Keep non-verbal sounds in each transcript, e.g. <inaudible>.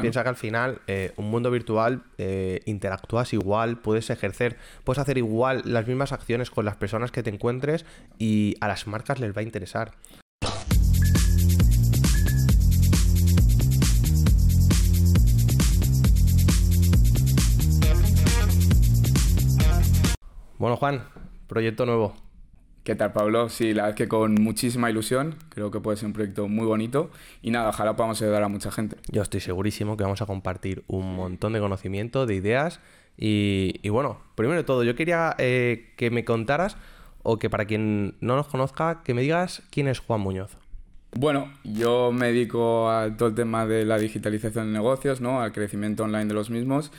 Piensa que al final, eh, un mundo virtual, eh, interactúas igual, puedes ejercer, puedes hacer igual las mismas acciones con las personas que te encuentres y a las marcas les va a interesar. Bueno, Juan, proyecto nuevo. ¿Qué tal, Pablo? Sí, la verdad es que con muchísima ilusión. Creo que puede ser un proyecto muy bonito. Y nada, ojalá podamos ayudar a mucha gente. Yo estoy segurísimo que vamos a compartir un montón de conocimiento, de ideas. Y, bueno, primero de todo, yo quería eh, que me contaras, o que para quien no nos conozca, que me digas quién es Juan Muñoz. Bueno, yo me dedico a todo el tema de la digitalización de negocios, ¿no? Al crecimiento online de los mismos.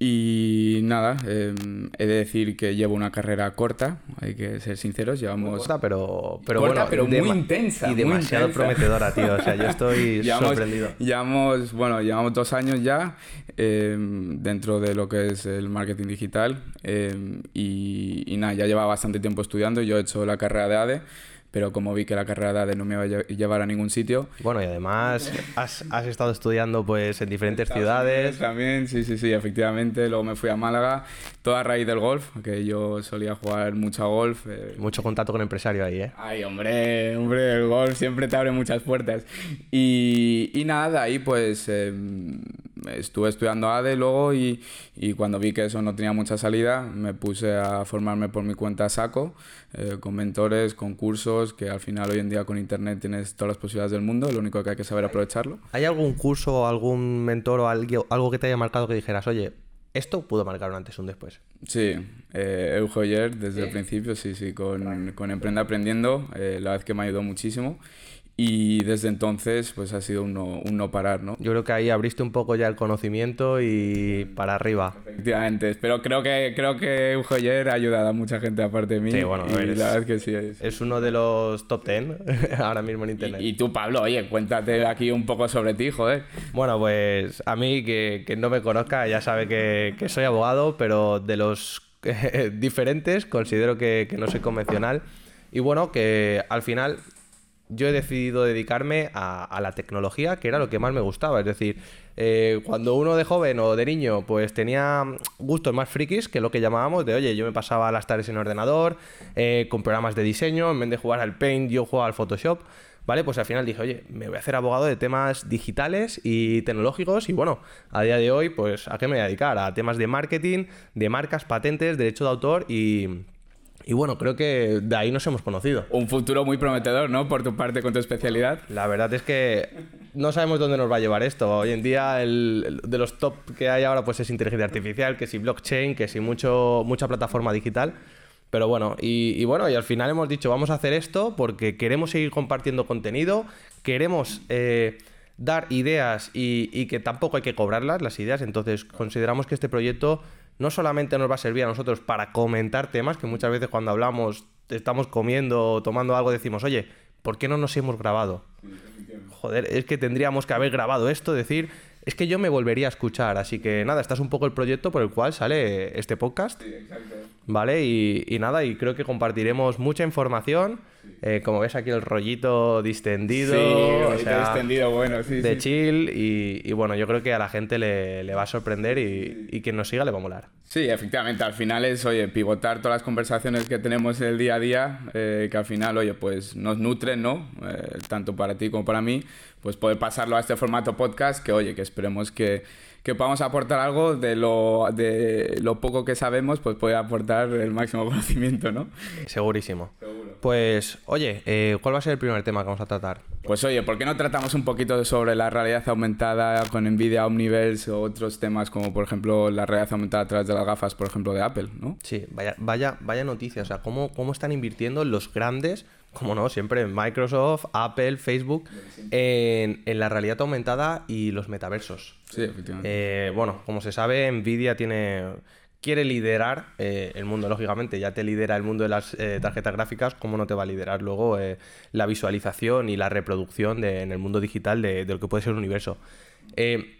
Y nada, em, he de decir que llevo una carrera corta, hay que ser sinceros, llevamos... Corta, pero, pero corta, bueno, pero muy intensa. Y demasiado intensa. prometedora, tío. O sea, yo estoy <laughs> Llevamos, sorprendido. llevamos, bueno, llevamos dos años ya em, dentro de lo que es el marketing digital em, y, y nada, ya llevaba bastante tiempo estudiando. Yo he hecho la carrera de ADE, pero como vi que la carrera de no me iba a lle- llevar a ningún sitio, Bueno, y además has, has estado estudiando pues en diferentes ciudades. También, sí, sí, sí, efectivamente. Luego me fui a Málaga, toda a raíz del golf, que yo solía jugar mucho a golf. eh, Mucho contacto con empresario ahí, ¿eh? Ay, hombre, hombre, el golf siempre te abre muchas puertas. Y, y nada, ahí pues eh, estuve estudiando ADE luego y, y cuando vi que eso no tenía mucha salida, me puse a formarme por mi cuenta a saco, eh, con mentores, con cursos, que al final hoy en día con internet tienes todas las posibilidades del mundo, lo único que hay que saber aprovecharlo. ¿Hay algún curso, algún mentor o algo, algo que te haya marcado que dijeras, oye, esto pudo marcar un antes y un después? Sí, eh, Euge Oyer desde el principio, sí, sí, con, con Emprende Aprendiendo, eh, la verdad que me ayudó muchísimo y desde entonces pues ha sido un no, un no parar, ¿no? Yo creo que ahí abriste un poco ya el conocimiento y para arriba. Efectivamente, pero creo que creo que Euge Oyer ha ayudado a mucha gente aparte de mí Sí, bueno, y ver, es- la verdad que sí es. Es uno de los top 10 <laughs> ahora mismo en internet. Y, y tú, Pablo, oye, cuéntate aquí un poco sobre ti, joder. Bueno, pues a mí que, que no me conozca ya sabe que, que soy abogado, pero de los <laughs> diferentes considero que, que no soy convencional. Y bueno, que al final yo he decidido dedicarme a, la tecnología, que era lo que más me gustaba. Es decir, eh, cuando uno de joven o de niño pues tenía gustos más frikis, que lo que llamábamos de, oye, yo me pasaba las tardes en ordenador, eh, con programas de diseño, en vez de jugar al Paint, yo jugaba al Photoshop. ¿Vale? Pues al final dije, oye, me voy a hacer abogado de temas digitales y tecnológicos y bueno, a día de hoy, pues ¿a qué me voy a dedicar? A temas de marketing, de marcas, patentes, derecho de autor y, y bueno, creo que de ahí nos hemos conocido. Un futuro muy prometedor, ¿no? Por tu parte con tu especialidad. La verdad es que no sabemos dónde nos va a llevar esto. Hoy en día el, el- de los top que hay ahora pues es inteligencia artificial, que si blockchain, que si mucho, mucha plataforma digital. Pero bueno, y, y bueno, y al final hemos dicho, vamos a hacer esto porque queremos seguir compartiendo contenido, queremos eh, dar ideas y, y que tampoco hay que cobrarlas, las ideas. Entonces consideramos que este proyecto no solamente nos va a servir a nosotros para comentar temas, que muchas veces cuando hablamos, estamos comiendo o tomando algo, decimos, oye, ¿por qué no nos hemos grabado? Joder, es que tendríamos que haber grabado esto, decir, es que yo me volvería a escuchar. Así que nada, este es un poco el proyecto por el cual sale este podcast. ¿Vale? Y, y nada, y creo que compartiremos mucha información. Eh, como ves aquí el rollito distendido, Sí, o sea, extendido, bueno, sí, de sí. chill. Y, y bueno, yo creo que a la gente le, le va a sorprender y, y quien nos siga le va a molar. Sí, efectivamente, al final es, oye, pivotar todas las conversaciones que tenemos en el día a día, eh, que al final, oye, pues nos nutren, ¿no? Eh, tanto para ti como para mí, pues poder pasarlo a este formato podcast, que oye, que esperemos que, que podamos aportar algo de lo, de lo poco que sabemos, pues poder aportar el máximo <laughs> conocimiento, ¿no? Segurísimo. Pues, oye, eh, ¿cuál va a ser el primer tema que vamos a tratar? Pues oye, ¿por qué no tratamos un poquito sobre la realidad aumentada con Nvidia Omniverse o otros temas como por ejemplo la realidad aumentada a través de las gafas, por ejemplo, de Apple, ¿no? Sí, vaya, vaya, vaya noticia. O sea, cómo, cómo están invirtiendo los grandes, como no, siempre Microsoft, Apple, Facebook, en, en la realidad aumentada y los metaversos. Sí, efectivamente. Eh, bueno, como se sabe, Nvidia tiene quiere liderar eh, el mundo, lógicamente, ya te lidera el mundo de las eh, tarjetas gráficas, ¿cómo no te va a liderar luego eh, la visualización y la reproducción de- en el mundo digital de, de lo que puede ser el universo? Eh,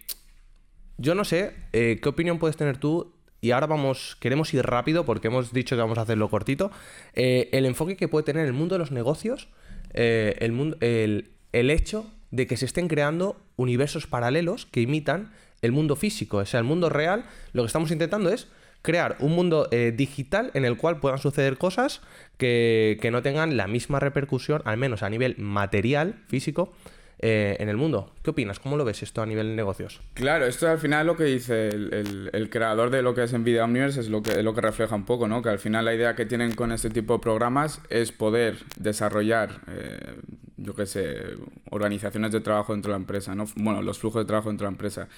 yo no sé, eh, ¿qué opinión puedes tener tú? Y ahora vamos, queremos ir rápido porque hemos dicho que vamos a hacerlo cortito. Eh, el enfoque que puede tener el mundo de los negocios, eh, el, mundo, el, el hecho de que se estén creando universos paralelos que imitan el mundo físico. O sea, el mundo real, lo que estamos intentando es crear un mundo eh, digital en el cual puedan suceder cosas que, que no tengan la misma repercusión, al menos a nivel material, físico, eh, en el mundo. ¿Qué opinas? ¿Cómo lo ves esto a nivel de negocios? Claro, esto al final lo que dice el, creador de lo que es Nvidia Omniverse es lo que, lo que refleja un poco, ¿no? Que al final la idea que tienen con este tipo de programas es poder desarrollar, eh, yo qué sé, organizaciones de trabajo dentro de la empresa, ¿no? Bueno, los flujos de trabajo dentro de la empresa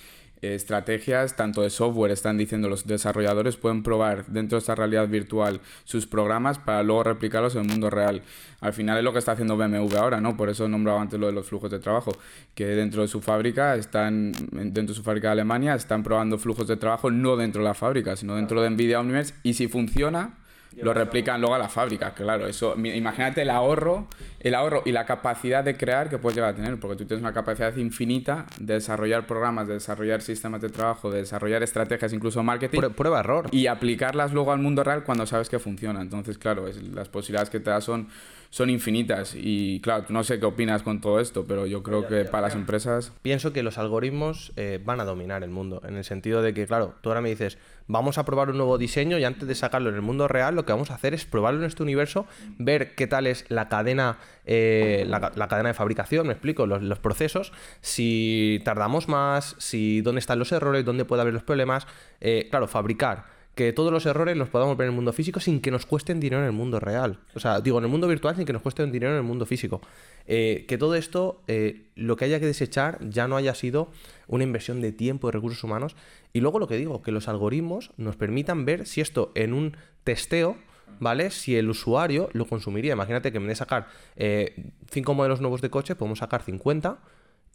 estrategias, tanto de software, están diciendo los desarrolladores, pueden probar dentro de esta realidad virtual sus programas para luego replicarlos en el mundo real. Al final es lo que está haciendo BMW ahora, ¿no? Por eso nombraba antes lo de los flujos de trabajo, que dentro de su fábrica, están, dentro de su fábrica de Alemania, están probando flujos de trabajo no dentro de la fábrica, sino dentro de Nvidia Omniverse, y si funciona, lo replican luego a la fábrica, claro. Eso, imagínate el ahorro, el ahorro y la capacidad de crear que puedes llegar a tener, porque tú tienes una capacidad infinita de desarrollar programas, de desarrollar sistemas de trabajo, de desarrollar estrategias, incluso marketing. Prueba error. Y aplicarlas luego al mundo real cuando sabes que funciona. Entonces, claro, las posibilidades que te da son son infinitas. Y claro, no sé qué opinas con todo esto, pero yo creo que para las empresas... Pienso que los algoritmos eh, van a dominar el mundo, en el sentido de que, claro, tú ahora me dices, vamos a probar un nuevo diseño y antes de sacarlo en el mundo real, lo que vamos a hacer es probarlo en este universo, ver qué tal es la cadena, eh, la, cadena de fabricación, me explico, los, los, procesos, si tardamos más, si dónde están los errores, dónde puede haber los problemas. Eh, claro, fabricar que todos los errores los podamos ver en el mundo físico sin que nos cuesten dinero en el mundo real. O sea, digo, en el mundo virtual sin que nos cuesten dinero en el mundo físico. Eh, que todo esto, eh, lo que haya que desechar, ya no haya sido una inversión de tiempo y recursos humanos. Y luego lo que digo, que los algoritmos nos permitan ver si esto en un testeo, ¿vale? Si el usuario lo consumiría. Imagínate que en vez de sacar eh, cinco modelos nuevos de coche, podemos sacar 50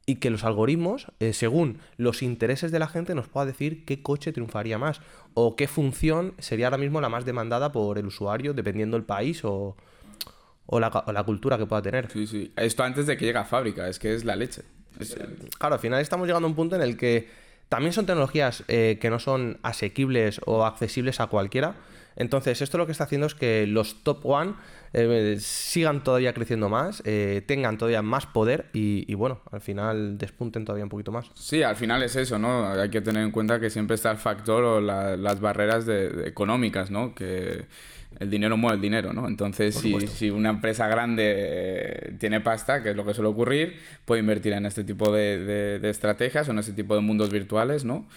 y que los algoritmos, eh, según los intereses de la gente, nos pueda decir qué coche triunfaría más o qué función sería ahora mismo la más demandada por el usuario, dependiendo del país o, la, cultura que pueda tener. Sí, sí. Esto antes de que llegue a fábrica, es que es la leche. Claro, al final estamos llegando a un punto en el que también son tecnologías eh, que no son asequibles o accesibles a cualquiera. Entonces, esto lo que está haciendo es que los top one eh, sigan todavía creciendo más, eh, tengan todavía más poder y, bueno, al final despunten todavía un poquito más. Sí, al final es eso, ¿no? Hay que tener en cuenta que siempre está el factor o las barreras de, económicas, ¿no? Que el dinero mueve el dinero, ¿no? Entonces, si, una empresa grande eh, tiene pasta, que es lo que suele ocurrir, puede invertir en este tipo de, de estrategias o en este tipo de mundos virtuales, ¿no?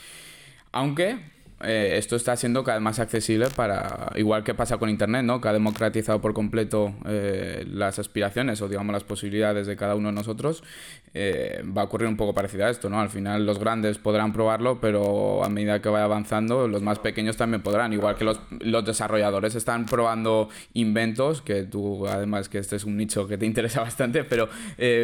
Aunque eh, esto está siendo cada vez más accesible para, igual que pasa con Internet, ¿no? que ha democratizado por completo eh, las aspiraciones o digamos las posibilidades de cada uno de nosotros, eh, va a ocurrir un poco parecido a esto. ¿no? Al final los grandes podrán probarlo, pero a medida que vaya avanzando, los más pequeños también podrán, igual que los, los desarrolladores están probando inventos, que tú además que este es un nicho que te interesa <laughs> bastante, pero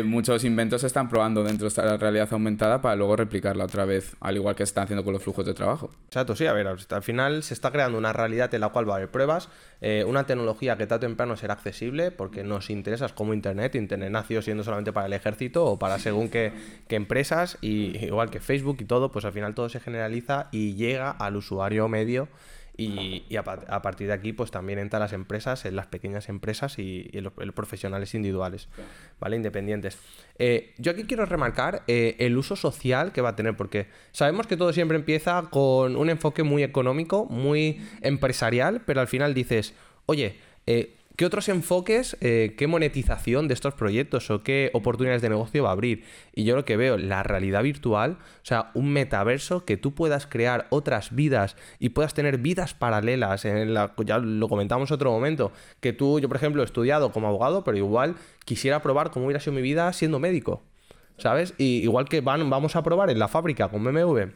muchos inventos se están probando dentro de esta realidad aumentada para luego replicarla otra vez, al igual que se están haciendo con los flujos de trabajo. Exacto, sí a ver, al final se está creando una realidad en la cual va a haber pruebas, eh, una tecnología que tarde o temprano será accesible porque nos interesa como Internet. Internet nació siendo solamente para el ejército o para según qué, empresas, y igual que Facebook y todo, pues al final todo se generaliza y llega al usuario medio y, a, partir de aquí, pues también entran las empresas, en las pequeñas empresas y, los, profesionales individuales, ¿vale? Independientes. Eh, yo aquí quiero remarcar eh, el uso social que va a tener, porque sabemos que todo siempre empieza con un enfoque muy económico, muy empresarial, pero al final dices, oye, eh, ¿Qué otros enfoques, eh, qué monetización de estos proyectos o qué oportunidades de negocio va a abrir? Y yo lo que veo, la realidad virtual, o sea, un metaverso que tú puedas crear otras vidas y puedas tener vidas paralelas. En la, ya lo comentamos otro momento, que tú, yo por ejemplo, he estudiado como abogado, pero igual quisiera probar cómo hubiera sido mi vida siendo médico. ¿Sabes? Y igual que van, vamos a probar en la fábrica con BMW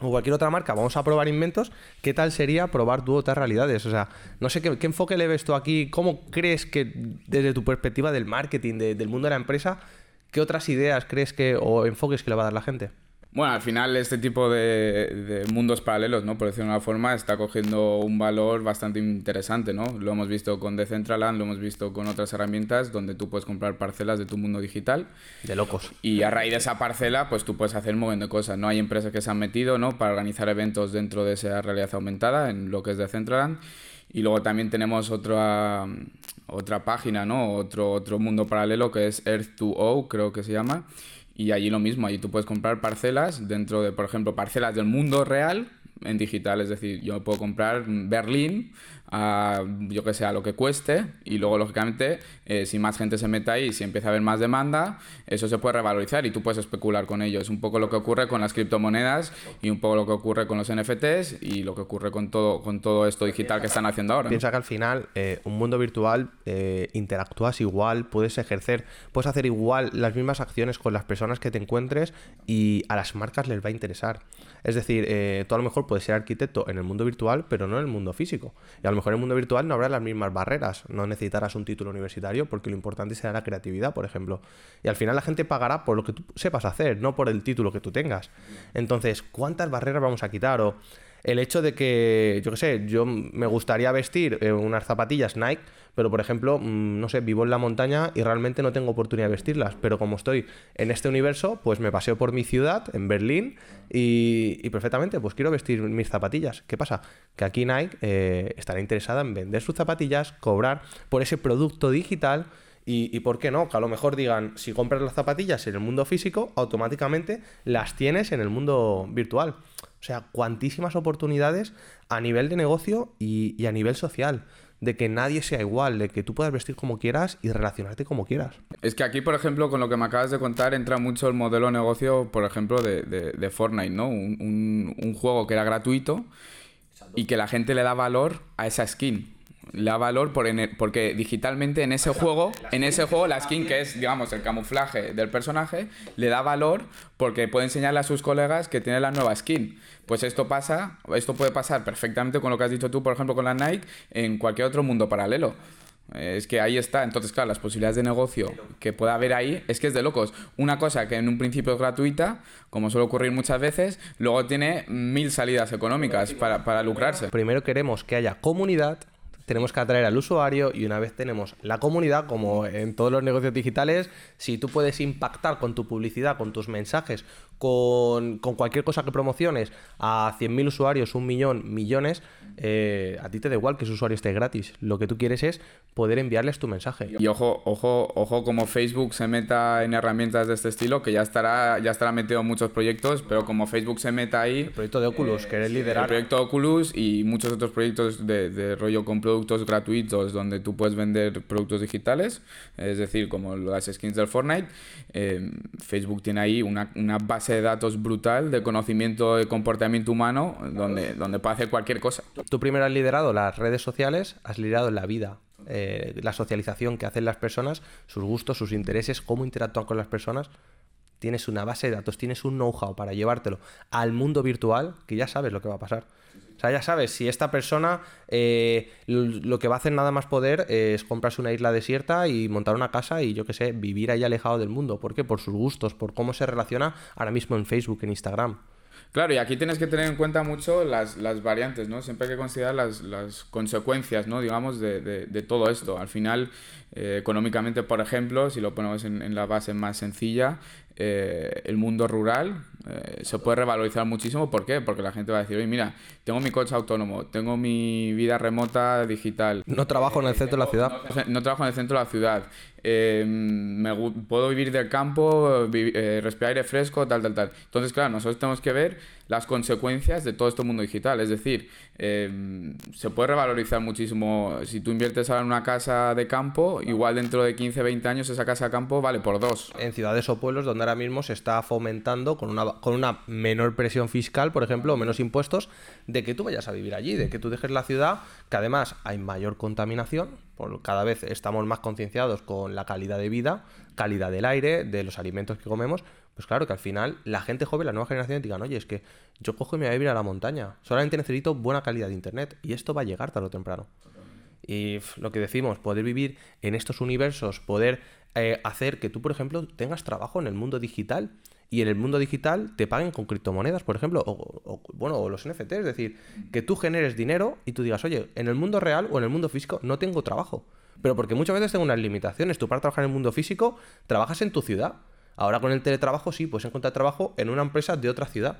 o cualquier otra marca, vamos a probar inventos, ¿qué tal sería probar tú otras realidades? O sea, no sé qué, enfoque le ves tú aquí, cómo crees que desde tu perspectiva del marketing, del mundo de la empresa, qué otras ideas crees que o enfoques que le va a dar la gente? Bueno, al final este tipo de, mundos paralelos, ¿no? Por decirlo de una forma, está cogiendo un valor bastante interesante, ¿no? Lo hemos visto con Decentraland, lo hemos visto con otras herramientas donde tú puedes comprar parcelas de tu mundo digital. De locos. Y a raíz de esa parcela, pues tú puedes hacer un montón de cosas, ¿no? Hay empresas que se han metido, ¿no? Para organizar eventos dentro de esa realidad aumentada, en lo que es Decentraland. Y luego también tenemos otra, otra página, ¿no? Otro, otro mundo paralelo que es Earth2O, creo que se llama Y allí lo mismo, allí tú puedes comprar parcelas dentro de, por ejemplo, parcelas del mundo real en digital. Es decir, yo puedo comprar Berlín a, yo que sé, a lo que cueste y luego, lógicamente, eh, si más gente se mete ahí, si empieza a haber más demanda, eso se puede revalorizar y tú puedes especular con ello. Es un poco lo que ocurre con las criptomonedas y un poco lo que ocurre con los NFTs y lo que ocurre con todo, con todo esto digital que están haciendo ahora. Piensa que al final, eh, un mundo virtual, eh, interactúas igual, puedes ejercer, puedes hacer igual las mismas acciones con las personas que te encuentres y a las marcas les va a interesar. Es decir, tú a lo mejor puedes ser arquitecto en el mundo virtual, pero no en el mundo físico. Mejor en el mundo virtual no habrá las mismas barreras. No necesitarás un título universitario porque lo importante será la creatividad, por ejemplo. Y al final la gente pagará por lo que tú sepas hacer, no por el título que tú tengas. Entonces, ¿cuántas barreras vamos a quitar? O el hecho de que, yo qué sé, yo me gustaría vestir eh, unas zapatillas Nike, pero por ejemplo, mm, no sé, vivo en la montaña y realmente no tengo oportunidad de vestirlas, pero como estoy en este universo, pues me paseo por mi ciudad, en Berlín, y, perfectamente, pues quiero vestir mis zapatillas. ¿Qué pasa? Que aquí Nike eh, estará interesada en vender sus zapatillas, cobrar por ese producto digital. Y, y, por qué no? Que a lo mejor digan, si compras las zapatillas en el mundo físico, automáticamente las tienes en el mundo virtual. Sea, cuantísimas oportunidades a nivel de negocio y, a nivel social de que nadie sea igual, de que tú puedas vestir como quieras y relacionarte como quieras. Es que aquí, por ejemplo, con lo que me acabas de contar, entra mucho el modelo de negocio, por ejemplo, de, Fortnite, ¿no? Un, juego que era gratuito y que la gente le da valor a esa skin le da valor por porque digitalmente en ese juego, en ese juego la skin que es, digamos, el camuflaje del personaje, le da valor porque puede enseñarle a sus colegas que tiene la nueva skin. Pues esto pasa, esto puede pasar perfectamente con lo que has dicho tú, por ejemplo, con la Nike, en cualquier otro mundo paralelo. Es que ahí está. Entonces, claro, las posibilidades de negocio que pueda haber ahí es que es de locos. Una cosa que en un principio es gratuita, como suele ocurrir muchas veces, luego tiene mil salidas económicas para, para lucrarse. Primero queremos que haya comunidad tenemos que atraer al usuario y una vez tenemos la comunidad, como en todos los negocios digitales, si tú puedes impactar con tu publicidad, con tus mensajes, con, cualquier cosa que promociones a 100.000 usuarios, un millón, millones, eh, a ti te da igual que ese usuario esté gratis. Lo que tú quieres es poder enviarles tu mensaje. Y ojo, ojo, ojo como Facebook se meta en herramientas de este estilo, que ya estará, ya estará metido en muchos proyectos, pero como Facebook se meta ahí... El proyecto de Oculus, que eres liderar. El proyecto Oculus y muchos otros proyectos de, de rollo con productos gratuitos donde tú puedes vender productos digitales, es decir, como las skins del Fortnite. Eh, Facebook tiene ahí una, una base de datos brutal de conocimiento de comportamiento humano donde, donde puede hacer cualquier cosa. Tú primero has liderado las redes sociales, has liderado la vida, eh, la socialización que hacen las personas, sus gustos, sus intereses, cómo interactúan con las personas. Tienes una base de datos, tienes un know-how para llevártelo al mundo virtual que ya sabes lo que va a pasar. O sea, ya sabes, si esta persona eh, lo que va a hacer nada más poder es comprarse una isla desierta y montar una casa y yo qué sé, vivir ahí alejado del mundo. ¿Por qué? Por sus gustos, por cómo se relaciona ahora mismo en Facebook, en Instagram. Claro, y aquí tienes que tener en cuenta mucho las, variantes, ¿no? Siempre hay que considerar las, consecuencias, ¿no? Digamos, de, de, todo esto. Al final, eh, económicamente, por ejemplo, si lo ponemos en, en la base más sencilla, eh, el mundo rural eh, se puede revalorizar muchísimo. ¿Por qué? Porque la gente va a decir, oye, mira, tengo mi coche autónomo, tengo mi vida remota digital. No trabajo en el centro de la ciudad. No, trabajo en el centro de la ciudad. Eh, me, puedo vivir del campo, respirar aire fresco, tal, tal, tal. Entonces, claro, nosotros tenemos que ver las consecuencias de todo este mundo digital. Es decir, se puede revalorizar muchísimo. Si tú inviertes ahora en una casa de campo, igual dentro de 15, 20 años esa casa de campo vale por dos. En ciudades o pueblos donde ahora mismo se está fomentando con una, con una menor presión fiscal, por ejemplo, o menos impuestos, de que tú vayas a vivir allí, de que tú dejes la ciudad, que además hay mayor contaminación, por, cada vez estamos más concienciados con la calidad de vida, calidad del aire, de los alimentos que comemos, pues claro que al final la gente joven, la nueva generación, digan, oye, es que yo cojo y me voy a vivir a la montaña, solamente necesito buena calidad de internet y esto va a llegar tarde o temprano. Y lo que decimos, poder vivir en estos universos, poder eh, hacer que tú, por ejemplo, tengas trabajo en el mundo digital y en el mundo digital te paguen con criptomonedas, por ejemplo, o, bueno, o los NFT, es decir, que tú generes dinero y tú digas, oye, en el mundo real o en el mundo físico no tengo trabajo. Pero porque muchas veces tengo unas limitaciones. Tú para trabajar en el mundo físico trabajas en tu ciudad. Ahora con el teletrabajo sí, puedes encontrar trabajo en una empresa de otra ciudad.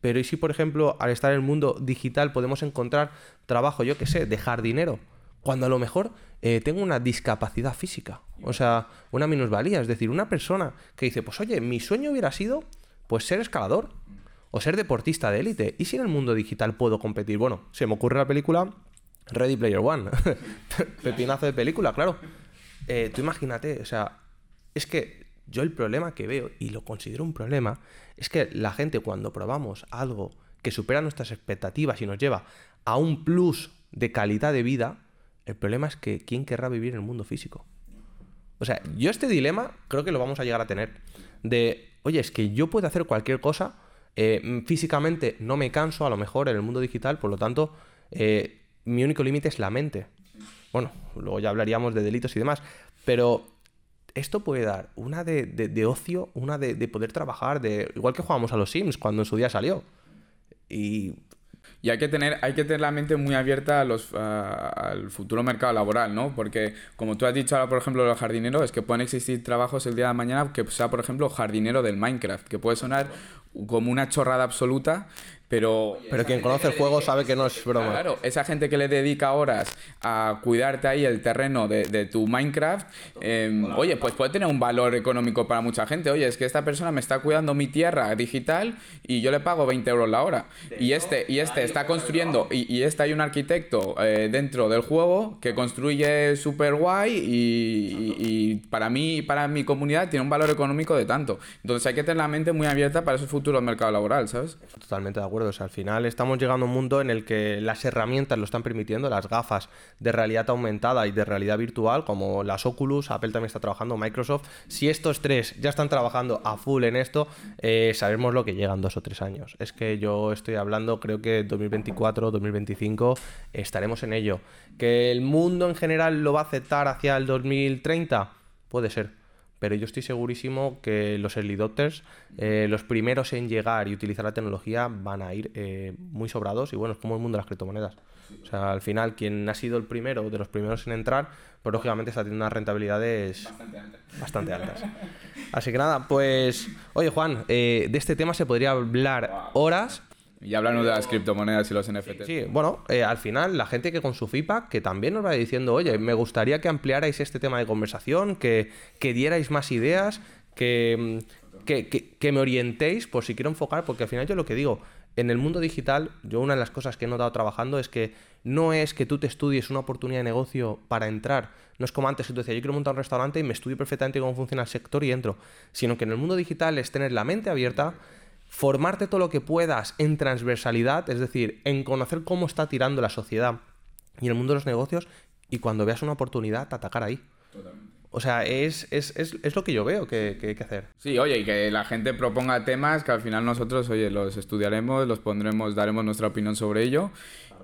Pero ¿y si, por ejemplo, al estar en el mundo digital podemos encontrar trabajo, yo qué sé, de jardinero? cuando a lo mejor eh, tengo una discapacidad física, o sea, una minusvalía. Es decir, una persona que dice, pues oye, mi sueño hubiera sido pues ser escalador o ser deportista de élite. ¿Y si en el mundo digital puedo competir? Bueno, se me ocurre la película Ready Player One. <laughs> Pepinazo de película, claro. Eh, tú imagínate, o sea, es que yo el problema que veo, y lo considero un problema, es que la gente cuando probamos algo que supera nuestras expectativas y nos lleva a un plus de calidad de vida, el problema es que ¿quién querrá vivir en el mundo físico? O sea, yo este dilema creo que lo vamos a llegar a tener. De, oye, es que yo puedo hacer cualquier cosa, eh, físicamente no me canso a lo mejor en el mundo digital, por lo tanto, eh, mi único límite es la mente. Bueno, luego ya hablaríamos de delitos y demás, pero esto puede dar una de, ocio, una de, de, poder trabajar, de igual que jugábamos a los Sims cuando en su día salió. Y y hay que tener, hay que tener la mente muy abierta a los, al futuro mercado laboral, ¿no? Porque, como tú has dicho ahora, por ejemplo, los jardineros, es que pueden existir trabajos el día de mañana que sea, por ejemplo, jardinero del Minecraft, que puede sonar como una chorrada absoluta, pero... Pero quien conoce el juego sabe que no es broma. Claro, esa gente que le dedica horas a cuidarte ahí el terreno de, tu Minecraft, em, oye, pues puede tener un valor económico para mucha gente. Oye, es que esta persona me está cuidando mi tierra digital y yo le pago 20 euros la hora. Y este, y este está construyendo, y, y este hay un arquitecto eh, dentro del juego que construye súper guay y, y, para mí y para mi comunidad tiene un valor económico de tanto. Entonces hay que tener la mente muy abierta para ese futuro mercado laboral, ¿sabes? Totalmente de acuerdo al final estamos llegando a un mundo en el que las herramientas lo están permitiendo, las gafas de realidad aumentada y de realidad virtual, como las Oculus, Apple también está trabajando, Microsoft. Si estos tres ya están trabajando a full en esto, eh, sabemos lo que llegan dos o tres años. Es que yo estoy hablando, creo que 2024, 2025 estaremos en ello. ¿Que el mundo en general lo va a aceptar hacia el 2030? Puede ser pero yo estoy segurísimo que los early adopters, eh, los primeros en llegar y utilizar la tecnología, van a ir eh, muy sobrados y bueno, es como el mundo de las criptomonedas. O sea, al final, quien ha sido el primero, de los primeros en entrar, pues lógicamente está teniendo unas rentabilidades bastante altas. Así que nada, pues, oye Juan, eh, de este tema se podría hablar horas, y hablando de las criptomonedas y los NFTs. Sí, bueno, eh, al final la gente que con su feedback, que también nos va diciendo, oye, me gustaría que ampliarais este tema de conversación, que, que dierais más ideas, que, que, que, me orientéis por si quiero enfocar, porque al final yo lo que digo, en el mundo digital, yo una de las cosas que he notado trabajando es que no es que tú te estudies una oportunidad de negocio para entrar, no es como antes que tú decías, yo quiero montar un restaurante y me estudio perfectamente cómo funciona el sector y entro, sino que en el mundo digital es tener la mente abierta, formarte todo lo que puedas en transversalidad, es decir, en conocer cómo está tirando la sociedad y el mundo de los negocios, y cuando veas una oportunidad, atacar ahí. Totalmente. O sea, es, es, es, es, lo que yo veo que, que, hay que hacer. Sí, oye, y que la gente proponga temas que al final nosotros, oye, los estudiaremos, los pondremos, daremos nuestra opinión sobre ello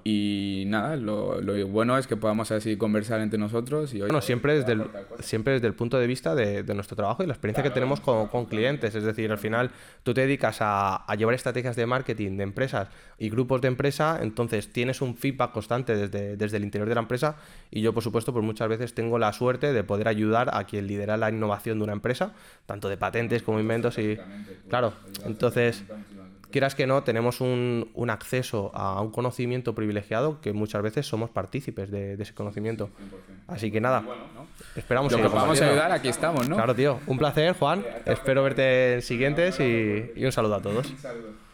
y nada, lo, lo, bueno es que podamos así conversar entre nosotros. Y, bueno, siempre desde, el, siempre desde el punto de vista de, de nuestro trabajo y la experiencia que tenemos con, con, clientes. Es decir, al final tú te dedicas a, a, llevar estrategias de marketing de empresas y grupos de empresa, entonces tienes un feedback constante desde, desde el interior de la empresa y yo, por supuesto, pues muchas veces tengo la suerte de poder ayudar a quien lidera la innovación de una empresa, tanto de patentes como inventos y... Claro, entonces quieras que no, tenemos un, un, acceso a un conocimiento privilegiado que muchas veces somos partícipes de, de ese conocimiento. Así que nada, esperamos Lo que podamos ayudar, aquí estamos, ¿no? Claro, tío. Un placer, Juan. Espero verte en siguientes y, y un saludo a todos. Un saludo.